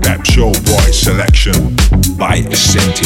that's your boy selection by Senti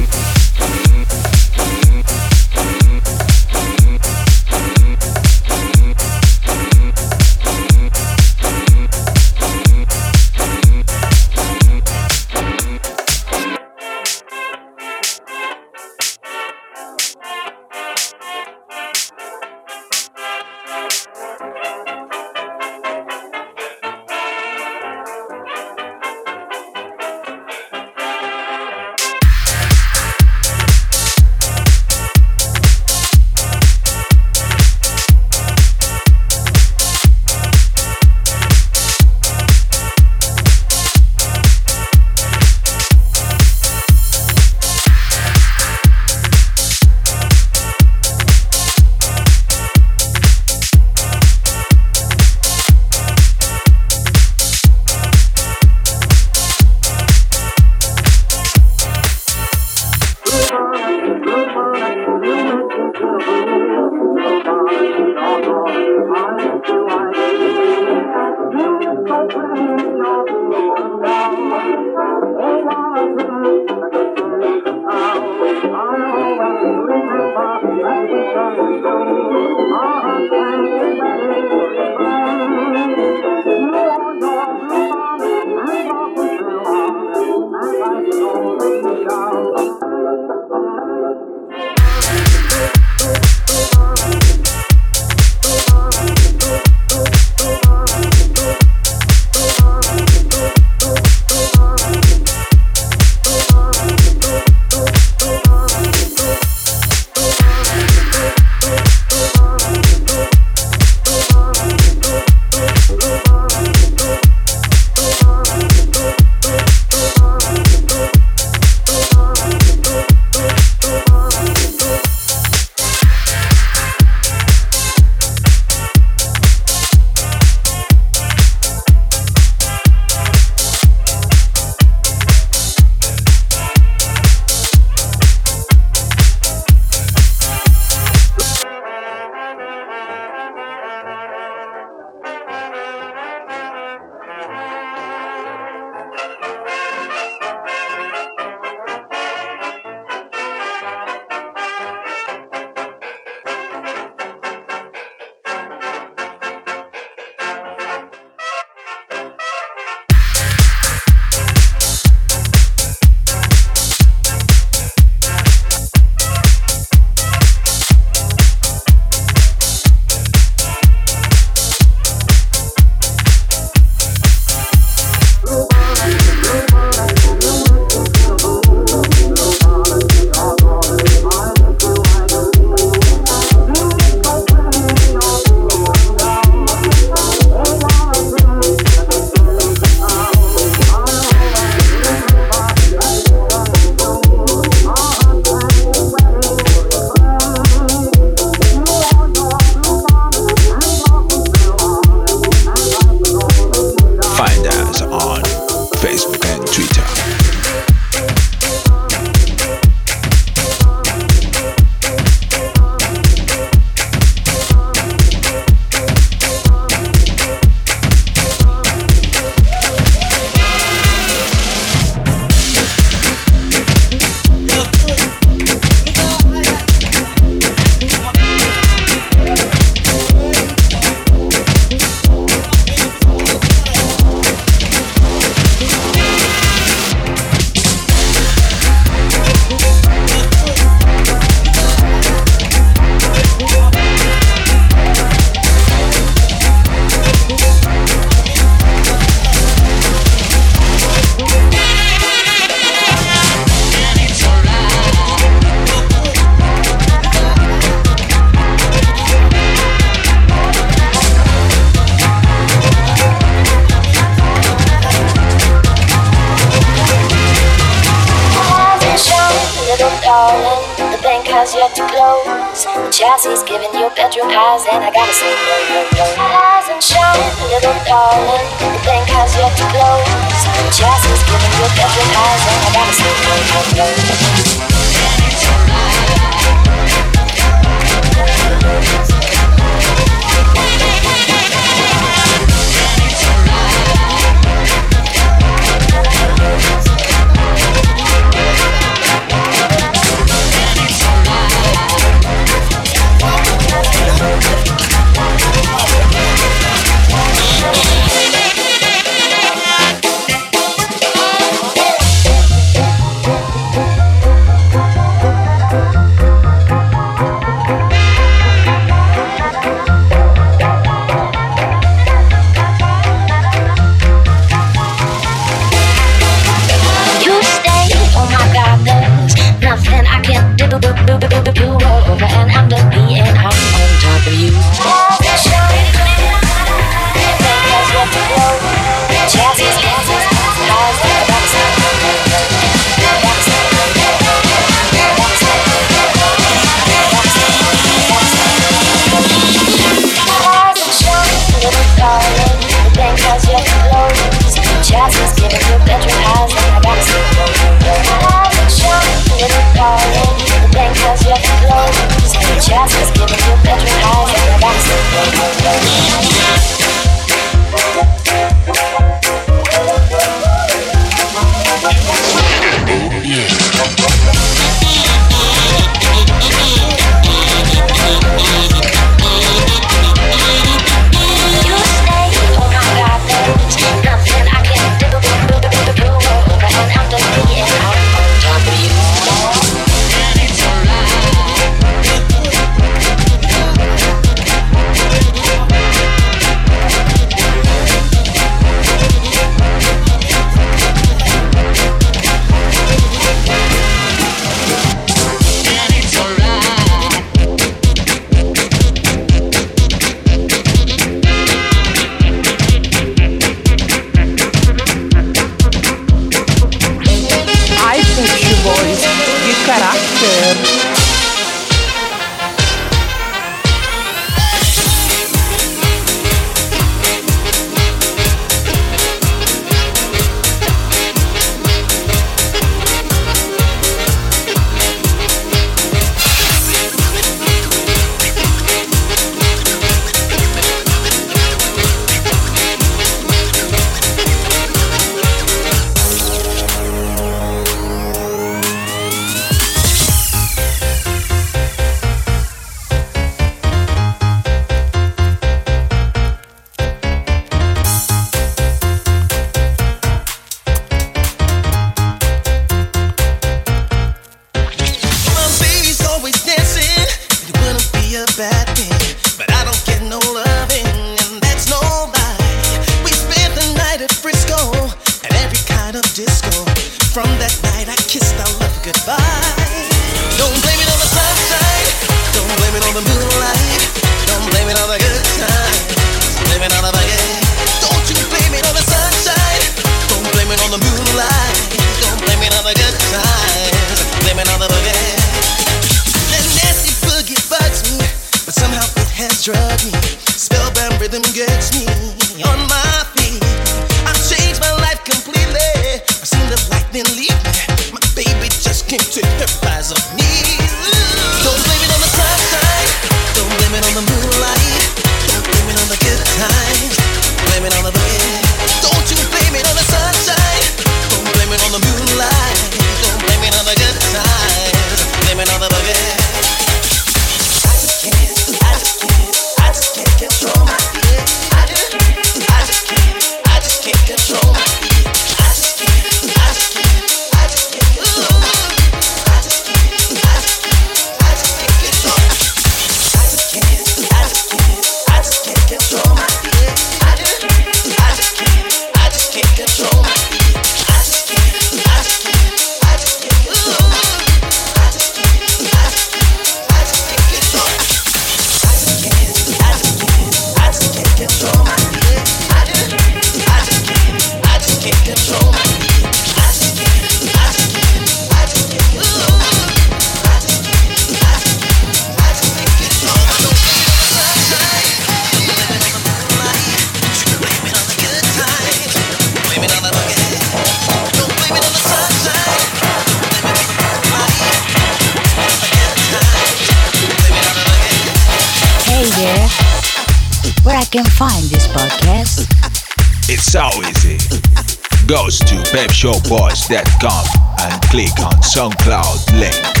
Goes to pepshowboys.com and click on SoundCloud link.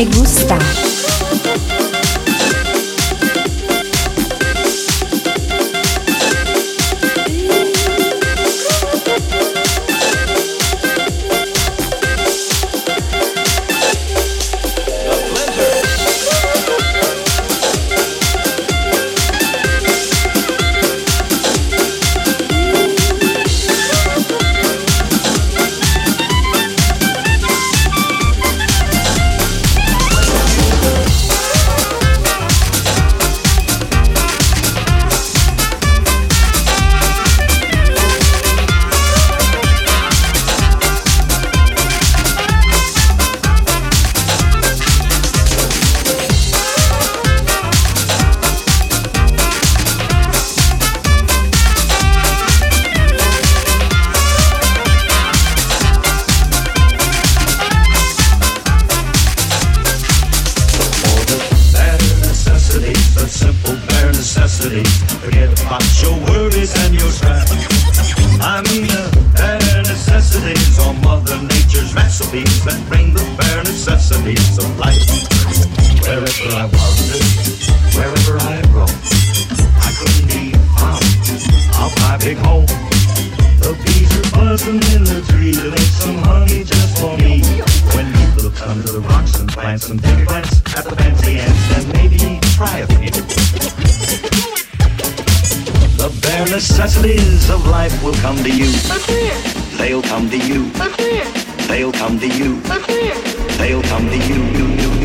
Me gusta. And some plants at the fancy ends, then maybe try a few. The bare necessities of life will come to you. They'll come to you. They'll come to you. They'll come to you. you, you, you.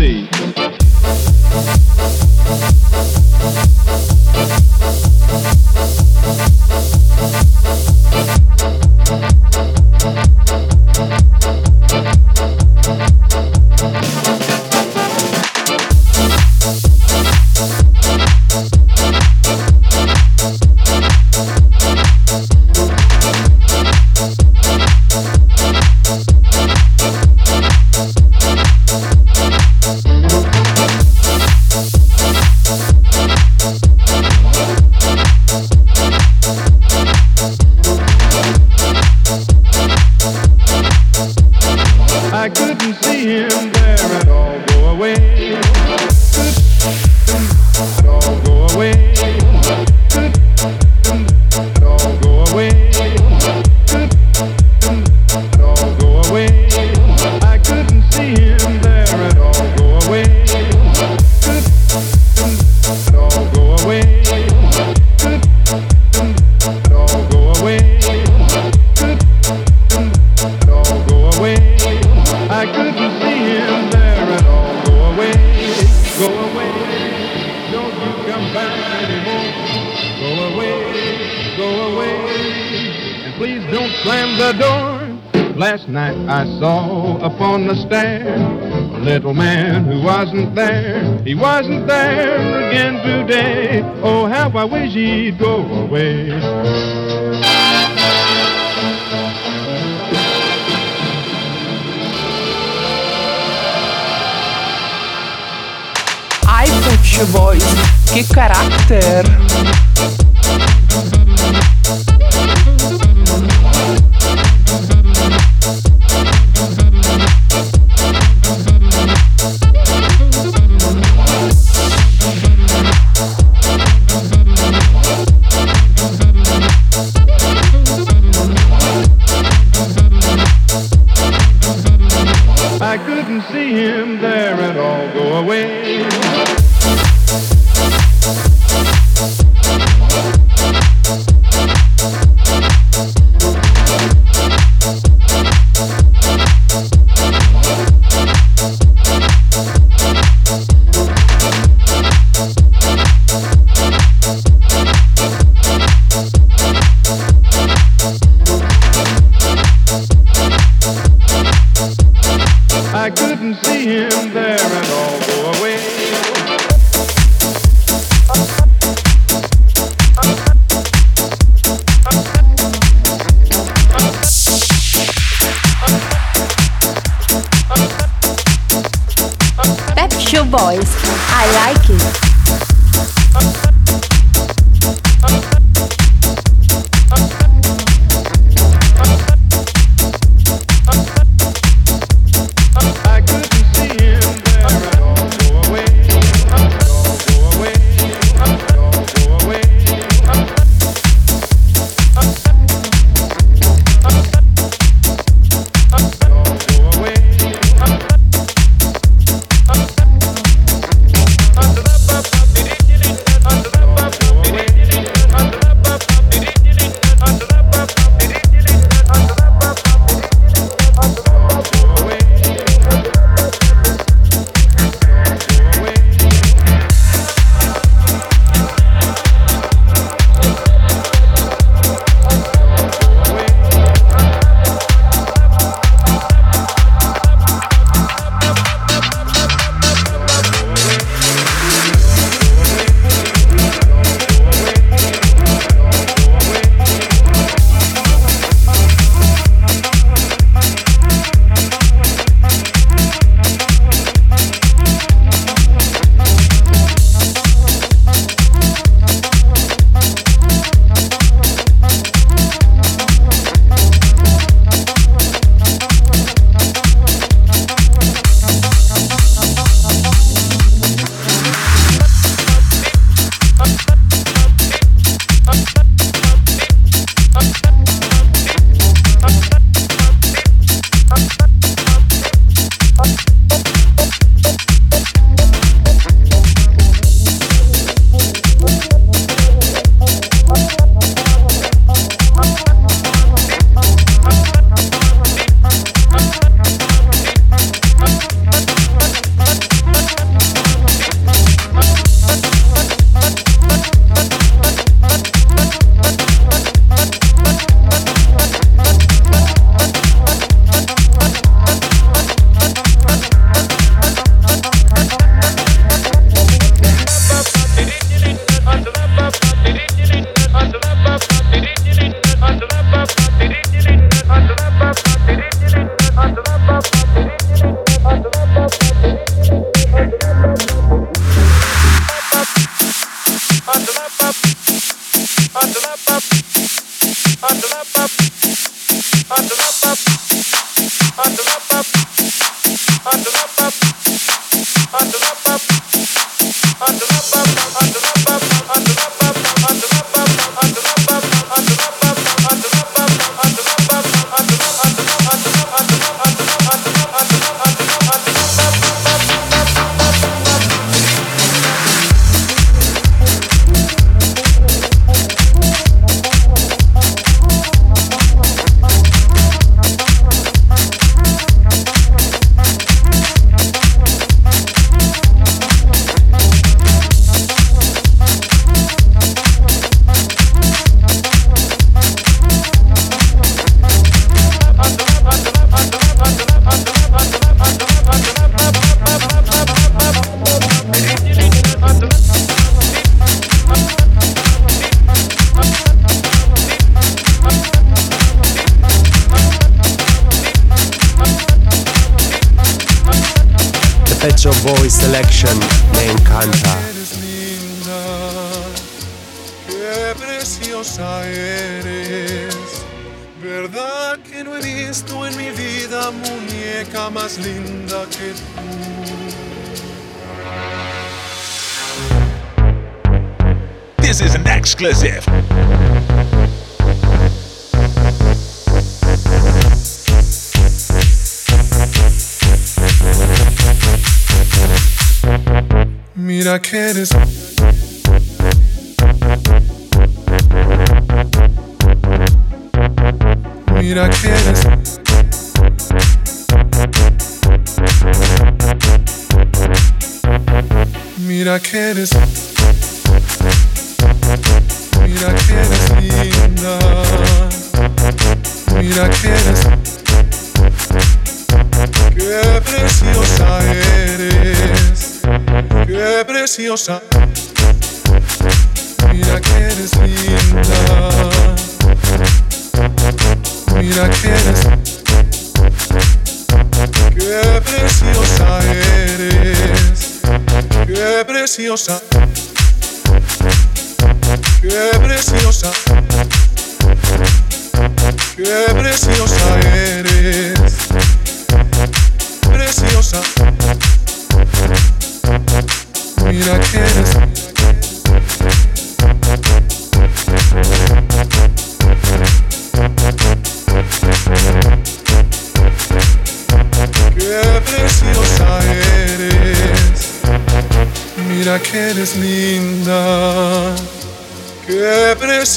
sei. Door. Last night I saw upon the stair a little man who wasn't there. He wasn't there again today. Oh, how I wish he'd go away. Ai, Pet Boys, que caráter! Preciosa eres. ¿Verdad que no he visto en mi vida muñeca más linda que tú? This is an exclusive. Mira que eres. Mira que eres. Mira que eres. Mira que eres linda. Mira que eres. Qué preciosa eres. Qué preciosa. Mira que eres linda. Mira. Qué preciosa eres. Qué preciosa. Qué preciosa. Qué preciosa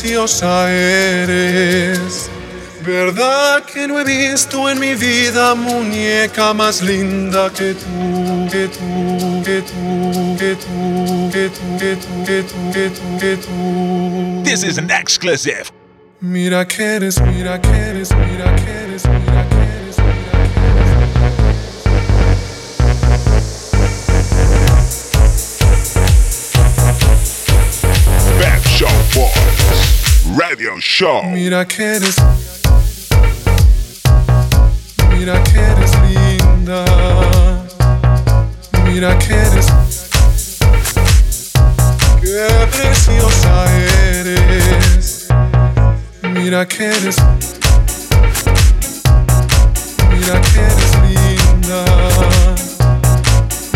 preciosa eres. ¿Verdad que no he visto en mi vida muñeca más linda que tú, que tú, que tú, que tú, que tú, que tú, que tú, que tú, que tú? This is an exclusive. Mira que eres, mira que eres, mira que eres, mira que eres. Show. Mira que eres. Mira que eres linda. Mira que eres. Qué preciosa eres. Mira que eres. Mira que eres linda.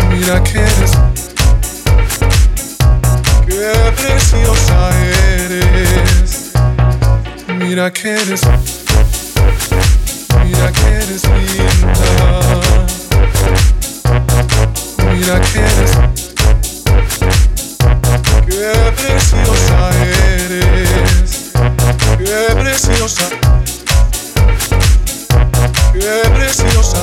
Mira que eres. Qué preciosa eres. Mira que eres. Mira que eres linda. Mira que eres. Qué preciosa eres. Qué preciosa. Qué preciosa.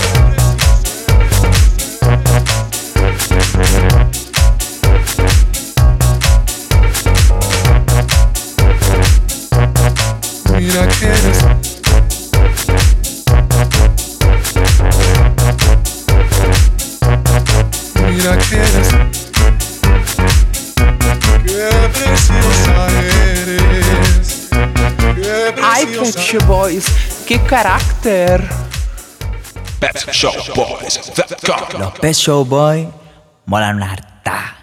piraqueiras. Piraqueiras. Ai, Pet Boys, que caráter! Pet Show Boys, Não, Pet Show Boy, mola no artar.